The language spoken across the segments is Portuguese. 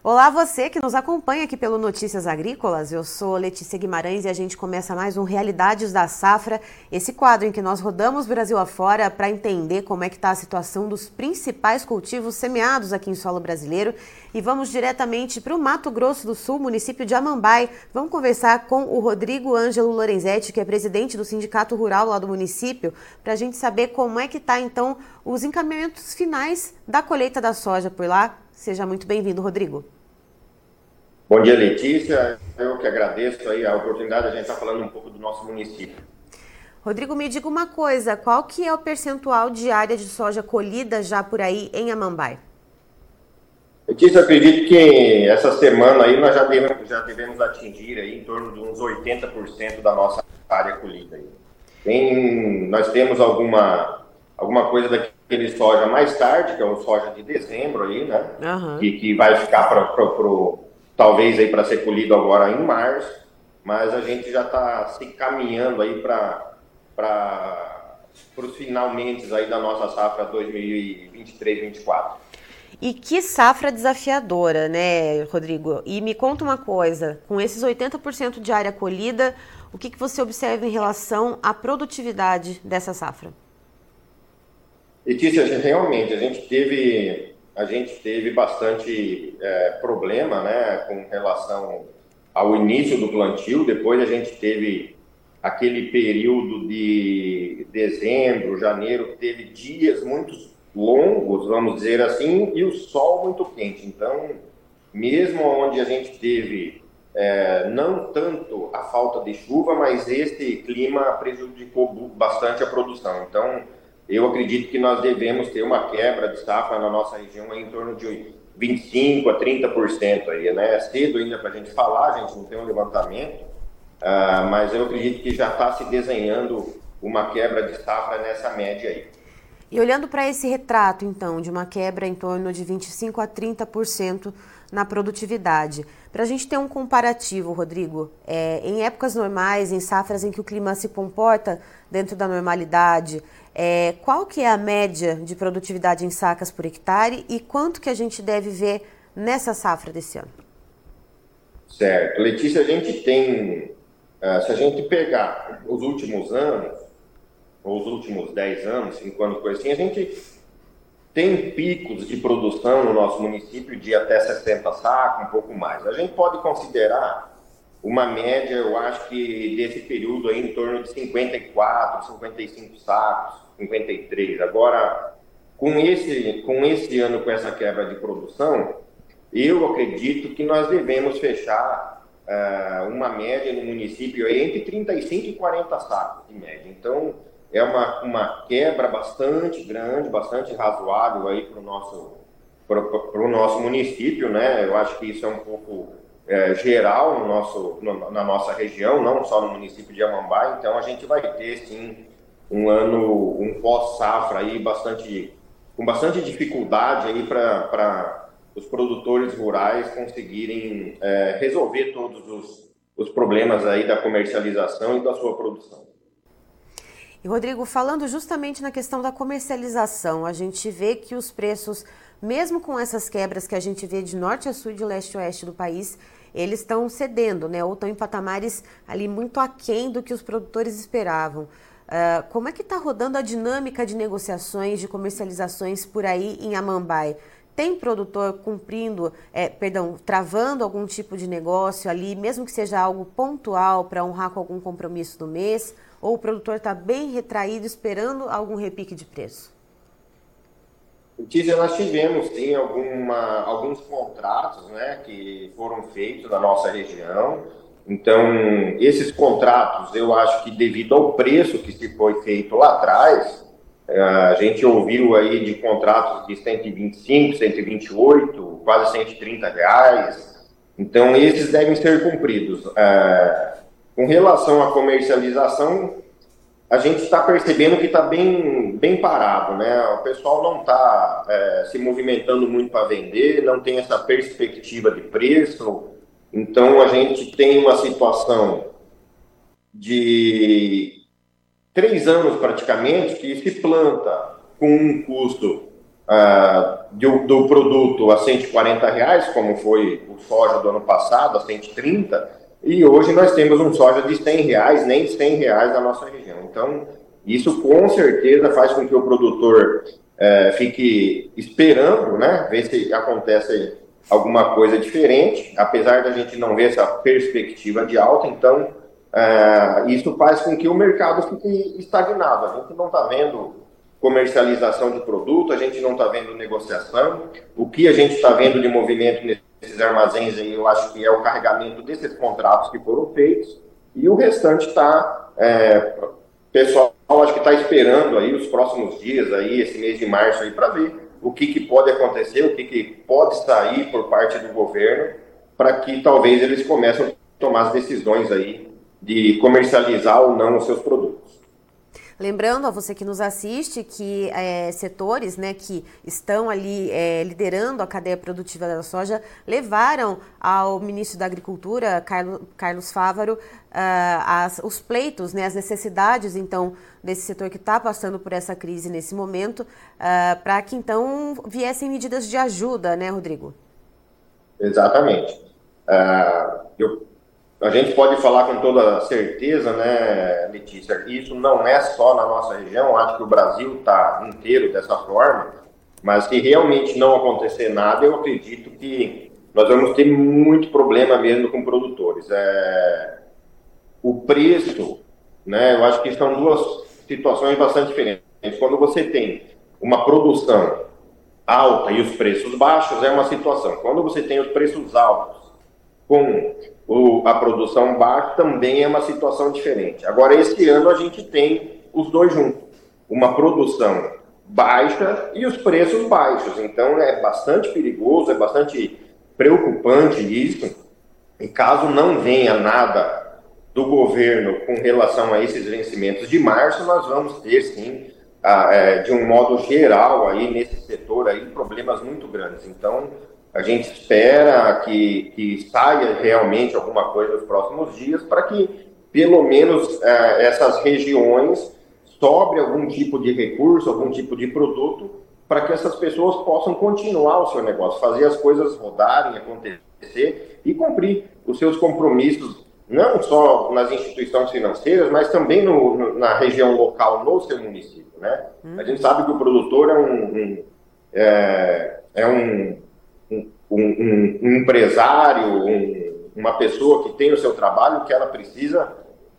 Olá, você que nos acompanha aqui pelo Notícias Agrícolas. Eu sou Letícia Guimarães e a gente começa mais um Realidades da Safra, esse quadro em que nós rodamos Brasil afora para entender como é que está a situação dos principais cultivos semeados aqui em solo brasileiro. E vamos diretamente para o Mato Grosso do Sul, município de Amambai. Vamos conversar com o Rodrigo Ângelo Lorenzetti, que é presidente do Sindicato Rural lá do município, para a gente saber como é que está então os encaminhamentos finais da colheita da soja por lá. Seja muito bem-vindo, Rodrigo. Bom dia, Letícia. Eu que agradeço aí a oportunidade de a gente estar falando um pouco do nosso município. Rodrigo, me diga uma coisa, qual que é o percentual de área de soja colhida já por aí em Amambai? Letícia, acredito que essa semana aí nós já devemos, já devemos atingir aí em torno de uns 80% da nossa área colhida. Aí. Tem, nós temos alguma, alguma coisa daqui aquele soja mais tarde, que é o soja de dezembro aí, né? Uhum. Que, que vai ficar para pro, talvez aí para ser colhido agora em março, mas a gente já está se caminhando aí para para os finalmente aí da nossa safra 2023-24. E que safra desafiadora, né, Rodrigo? E me conta uma coisa, com esses 80% de área colhida, o que, que você observa em relação à produtividade dessa safra? Letícia, realmente, a gente teve, a gente teve bastante é, problema né, com relação ao início do plantio, depois a gente teve aquele período de dezembro, janeiro, teve dias muito longos, vamos dizer assim, e o sol muito quente. Então, mesmo onde a gente teve é, não tanto a falta de chuva, mas esse clima prejudicou bastante a produção. Então, eu acredito que nós devemos ter uma quebra de safra na nossa região em torno de 25% a 30% aí, né? É cedo ainda para a gente falar, a gente não tem um levantamento, uh, mas eu acredito que já está se desenhando uma quebra de safra nessa média aí. E olhando para esse retrato, então, de uma quebra em torno de 25% a 30% na produtividade, para a gente ter um comparativo, Rodrigo, é, em épocas normais, em safras em que o clima se comporta dentro da normalidade, é, qual que é a média de produtividade em sacas por hectare e quanto que a gente deve ver nessa safra desse ano? Certo. Letícia, a gente tem, uh, se a gente pegar os últimos anos, os últimos 10 anos, 5 anos, coisa assim, a gente tem picos de produção no nosso município de até 60 sacos, um pouco mais. A gente pode considerar uma média, eu acho que desse período aí em torno de 54, 55 sacos, 53. Agora, com esse, com esse ano, com essa quebra de produção, eu acredito que nós devemos fechar uh, uma média no município entre 35 e 40 sacos de média. Então, é uma, uma quebra bastante grande, bastante razoável aí para o nosso, pro, nosso município, né? Eu acho que isso é um pouco é, geral no nosso, no, na nossa região, não só no município de Amambai, então a gente vai ter sim um ano, um pós-safra aí bastante, com bastante dificuldade aí para os produtores rurais conseguirem é, resolver todos os, os problemas aí da comercialização e da sua produção. E Rodrigo, falando justamente na questão da comercialização, a gente vê que os preços, mesmo com essas quebras que a gente vê de norte a sul e de leste a oeste do país, eles estão cedendo, né? Ou estão em patamares ali muito aquém do que os produtores esperavam. Uh, como é que está rodando a dinâmica de negociações, de comercializações por aí em Amambai? Tem produtor cumprindo, é, perdão, travando algum tipo de negócio ali, mesmo que seja algo pontual para honrar com algum compromisso do mês? Ou o produtor está bem retraído esperando algum repique de preço? Tízia, nós tivemos sim alguma, alguns contratos né, que foram feitos na nossa região então, esses contratos, eu acho que devido ao preço que se foi feito lá atrás, é, a gente ouviu aí de contratos de 125, 128, quase 130 reais. Então, esses devem ser cumpridos. É, com relação à comercialização, a gente está percebendo que está bem, bem parado, né? O pessoal não está é, se movimentando muito para vender, não tem essa perspectiva de preço. Então, a gente tem uma situação de três anos praticamente que se planta com um custo uh, do, do, produto a 140 reais, como foi o soja do ano passado, a 130, e hoje nós temos um soja de 100 reais, nem 100 reais na nossa região. Então, isso com certeza faz com que o produtor uh, fique esperando, né, ver se acontece alguma coisa diferente, apesar da gente não ver essa perspectiva de alta, então uh, isso faz com que o mercado fique estagnado. A gente não está vendo comercialização de produto, a gente não está vendo negociação. O que a gente está vendo de movimento nesses armazéns aí, eu acho que é o carregamento desses contratos que foram feitos, e o restante está. É, pessoal, acho que está esperando aí os próximos dias, aí, esse mês de março, aí, para ver o que, que pode acontecer, o que, que pode sair por parte do governo, para que talvez eles comecem a tomar as decisões aí de comercializar ou não os seus produtos. Lembrando a você que nos assiste que é, setores né, que estão ali é, liderando a cadeia produtiva da soja levaram ao ministro da Agricultura, Carlos, Fávaro, uh, as, os pleitos, né, as necessidades, então, desse setor que está passando por essa crise nesse momento, uh, para que então viessem medidas de ajuda, né, Rodrigo? Exatamente. Uh, eu a gente pode falar com toda certeza, né, Letícia, isso não é só na nossa região, acho que o Brasil está inteiro dessa forma, mas se realmente não acontecer nada, eu acredito que nós vamos ter muito problema mesmo com produtores. É... O preço, né, eu acho que são duas situações bastante diferentes. Quando você tem uma produção alta e os preços baixos, é uma situação. Quando você tem os preços altos com o, a produção baixa também é uma situação diferente. Agora, esse ano a gente tem os dois juntos. Uma produção baixa e os preços baixos. Então é bastante perigoso, é bastante preocupante isso. E caso não venha nada do governo com relação a esses vencimentos de março, nós vamos ter sim, a, é, de um modo geral aí nesse setor aí problemas muito grandes. Então a gente espera que, que saia realmente alguma coisa nos próximos dias para que, pelo menos, é, essas regiões sobre algum tipo de recurso, algum tipo de produto, para que essas pessoas possam continuar o seu negócio, fazer as coisas rodarem, acontecer e cumprir os seus compromissos, não só nas instituições financeiras, mas também no, no, na região local, no seu município. Né? Hum. A gente sabe que o produtor é um, um é, é um um, um, empresário, um, uma pessoa que tem o seu trabalho, que ela precisa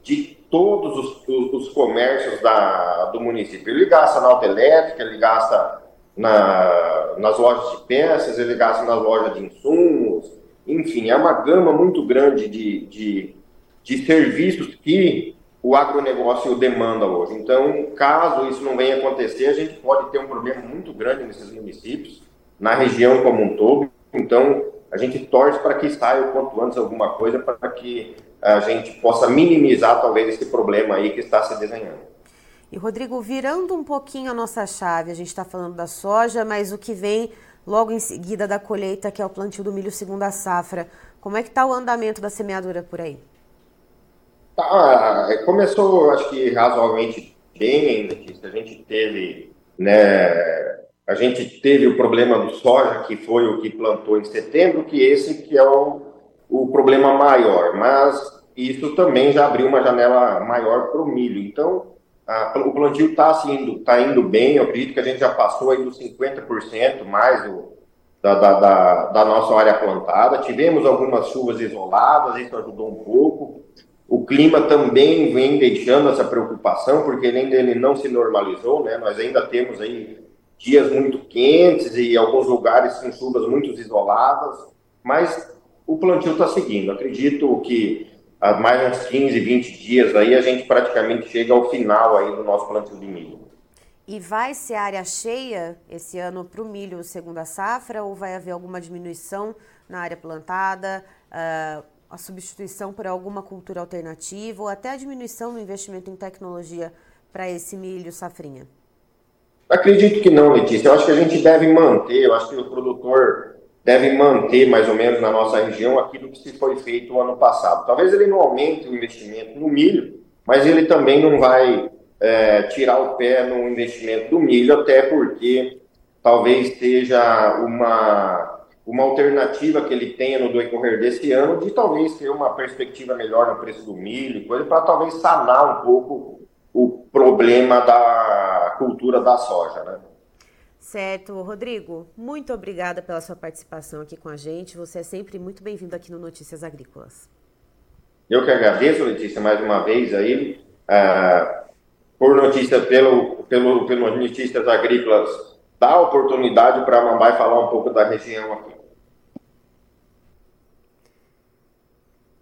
de todos os, os, os, comércios da, do município. Ele gasta na autoelétrica, ele gasta na, nas lojas de peças, ele gasta nas lojas de insumos, enfim, é uma gama muito grande de, de, de serviços que o agronegócio demanda hoje. Então, caso isso não venha acontecer, a gente pode ter um problema muito grande nesses municípios na região como um todo. Então, a gente torce para que saia o quanto antes alguma coisa para que a gente possa minimizar talvez esse problema aí que está se desenhando. E Rodrigo, virando um pouquinho a nossa chave, a gente está falando da soja, mas o que vem logo em seguida da colheita, que é o plantio do milho segunda safra, como é que está o andamento da semeadura por aí? Tá, é, começou, acho que razoavelmente bem, A gente teve né, a gente teve o problema do soja, que foi o que plantou em setembro, que esse que é o, o problema maior, mas isso também já abriu uma janela maior para o milho. Então, a, o plantio está assim, tá indo bem, eu acredito que a gente já passou aí dos 50% mais do, da, da, da, da, nossa área plantada. Tivemos algumas chuvas isoladas, isso ajudou um pouco. O clima também vem deixando essa preocupação, porque ainda ele não se normalizou, né? Nós ainda temos aí dias muito quentes e alguns lugares com chuvas muito isoladas, mas o plantio está seguindo. Acredito que há mais uns 15, 20 dias aí a gente praticamente chega ao final aí do nosso plantio de milho. E vai ser área cheia esse ano para o milho segunda safra ou vai haver alguma diminuição na área plantada, uh, a substituição por alguma cultura alternativa ou até a diminuição no investimento em tecnologia para esse milho safrinha? Acredito que não, Letícia. Eu acho que a gente deve manter, eu acho que o produtor deve manter mais ou menos na nossa região aquilo que se foi feito o ano passado. Talvez ele não aumente o investimento no milho, mas ele também não vai é, tirar o pé no investimento do milho, até porque talvez seja uma, uma alternativa que ele tenha no decorrer desse ano de talvez ter uma perspectiva melhor no preço do milho, coisa para talvez sanar um pouco o problema da cultura da soja, né? Certo, Rodrigo, muito obrigada pela sua participação aqui com a gente. Você é sempre muito bem-vindo aqui no Notícias Agrícolas. Eu que agradeço, Letícia, mais uma vez aí, uh, por notícia, pelo, pelo, pelo Notícias Agrícolas, dar oportunidade para a Mambai falar um pouco da região aqui.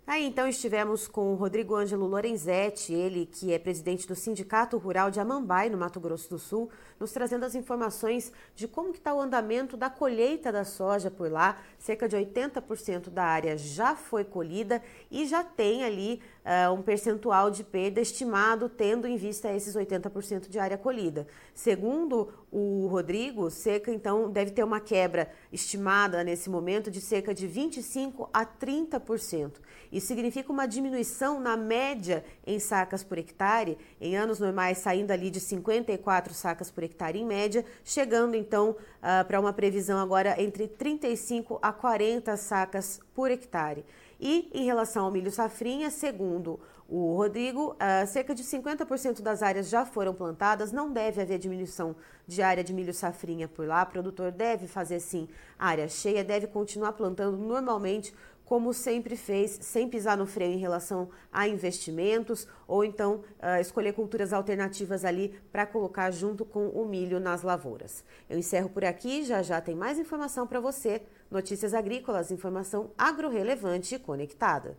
Aí então estivemos com o Rodrigo Ângelo Lorenzetti, ele que é presidente do Sindicato Rural de Amambai, no Mato Grosso do Sul, nos trazendo as informações de como está o andamento da colheita da soja por lá. Cerca de 80% da área já foi colhida e já tem ali uh, um percentual de perda estimado, tendo em vista esses 80% de área colhida. Segundo o Rodrigo, seca então deve ter uma quebra estimada nesse momento de cerca de 25 a 30%. Isso significa uma diminuição na média em sacas por hectare, em anos normais saindo ali de 54 sacas por hectare em média, chegando então uh, para uma previsão agora entre 35 a 40 sacas por hectare. E em relação ao milho safrinha, segundo o Rodrigo, uh, cerca de 50% das áreas já foram plantadas, não deve haver diminuição de área de milho safrinha por lá. O produtor deve fazer sim área cheia, deve continuar plantando normalmente como sempre fez, sem pisar no freio em relação a investimentos, ou então uh, escolher culturas alternativas ali para colocar junto com o milho nas lavouras. Eu encerro por aqui, já já tem mais informação para você. Notícias agrícolas, informação agro-relevante e conectada.